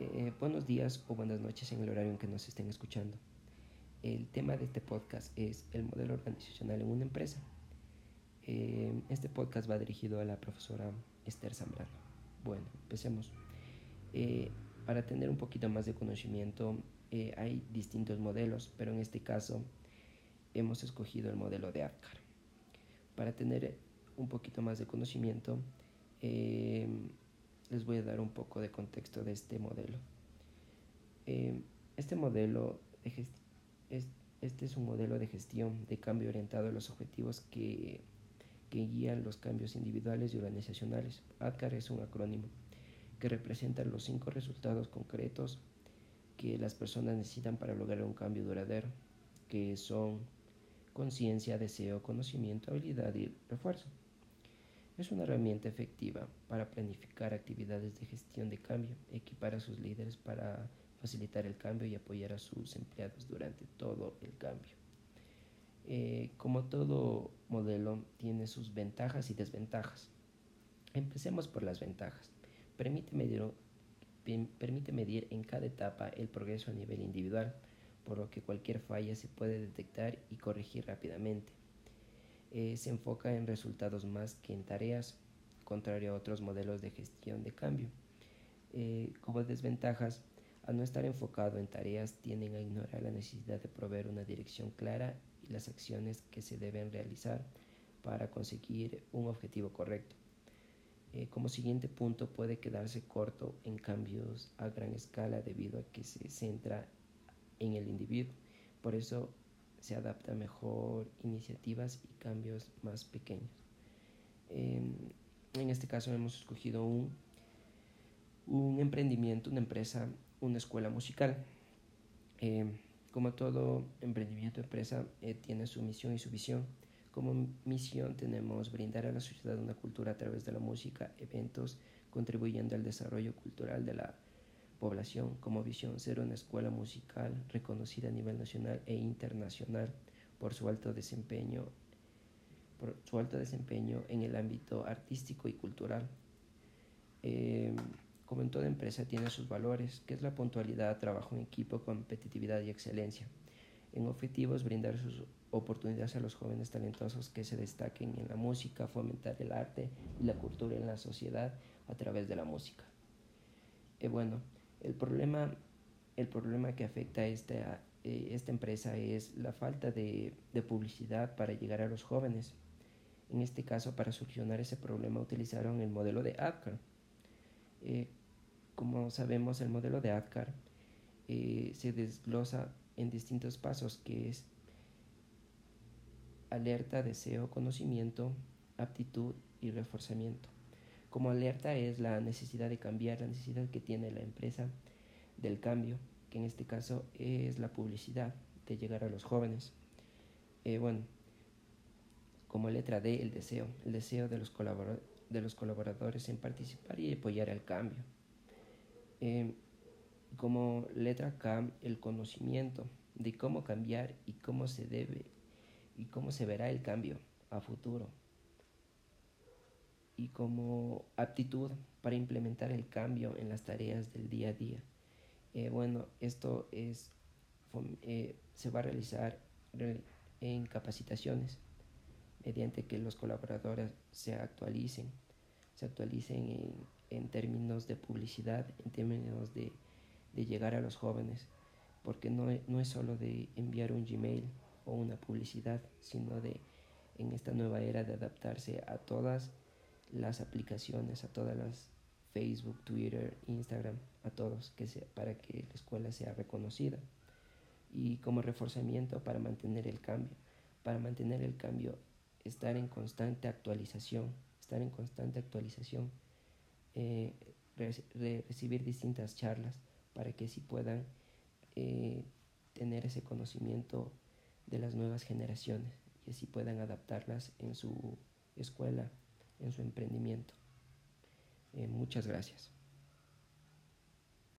Eh, buenos días o buenas noches en el horario en que nos estén escuchando. El tema de este podcast es el modelo organizacional en una empresa. Eh, este podcast va dirigido a la profesora Esther Zambrano. Bueno, empecemos. Eh, para tener un poquito más de conocimiento, hay distintos modelos, pero en este caso hemos escogido el modelo de APCAR. Para tener un poquito más de conocimiento, les voy a dar un poco de contexto de este modelo. Eh, este modelo de este es un modelo de gestión de cambio orientado a los objetivos que, que guían los cambios individuales y organizacionales. ADCAR es un acrónimo que representa los cinco resultados concretos que las personas necesitan para lograr un cambio duradero, que son conciencia, deseo, conocimiento, habilidad y refuerzo. Es una herramienta efectiva para planificar actividades de gestión de cambio, equipar a sus líderes para facilitar el cambio y apoyar a sus empleados durante todo el cambio. Eh, como todo modelo, tiene sus ventajas y desventajas. Empecemos por las ventajas. Permite medir, permite medir en cada etapa el progreso a nivel individual, por lo que cualquier falla se puede detectar y corregir rápidamente. Eh, se enfoca en resultados más que en tareas, contrario a otros modelos de gestión de cambio. Eh, como desventajas, al no estar enfocado en tareas, tienden a ignorar la necesidad de proveer una dirección clara y las acciones que se deben realizar para conseguir un objetivo correcto. Eh, como siguiente punto, puede quedarse corto en cambios a gran escala debido a que se centra en el individuo. Por eso se adapta mejor iniciativas y cambios más pequeños. Em, en este caso hemos escogido un, un emprendimiento, una empresa, una escuela musical. Em, como todo emprendimiento, empresa eh, tiene su misión y su visión. Como misión tenemos brindar a la sociedad una cultura a través de la música, eventos, contribuyendo al desarrollo cultural de la población como visión ser una escuela musical reconocida a nivel nacional e internacional por su alto desempeño por su alto desempeño en el ámbito artístico y cultural. Eh, como en toda empresa tiene sus valores, que es la puntualidad, trabajo en equipo, competitividad y excelencia. En objetivos, brindar sus oportunidades a los jóvenes talentosos que se destaquen en la música, fomentar el arte y la cultura en la sociedad a través de la música. Eh, bueno, el problema, el problema que afecta a esta, eh, esta empresa es la falta de, publicidad para llegar a los jóvenes. En este caso, para solucionar ese problema utilizaron el modelo de ADCAR. Eh, como sabemos, el modelo de ADCAR eh, se desglosa en distintos pasos, que es alerta, deseo, conocimiento, aptitud y reforzamiento. Como alerta es la necesidad de cambiar, la necesidad que tiene la empresa del cambio, que en este caso es la publicidad, de llegar a los jóvenes. Eh, bueno, como letra D, el deseo, el deseo de los, de los colaboradores en participar y apoyar el cambio. Eh, como letra K, el conocimiento de cómo cambiar y cómo se debe y cómo se verá el cambio a futuro y como aptitud para implementar el cambio en las tareas del día a día. Eh, bueno, esto es, eh, se va a realizar en capacitaciones mediante que los colaboradores se actualicen, se actualicen en, en términos de publicidad, en términos de, de, llegar a los jóvenes, porque no, no es solo de enviar un Gmail o una publicidad, sino de en esta nueva era de adaptarse a todas las aplicaciones, a todas las Facebook, Twitter, Instagram, a todos, que para que la escuela sea reconocida. Y como reforzamiento para mantener el cambio. Para mantener el cambio, estar en constante actualización, estar en constante actualización, eh, recibir distintas charlas para que así puedan eh, tener ese conocimiento de las nuevas generaciones y así puedan adaptarlas en su escuela en su emprendimiento. Eh, muchas gracias.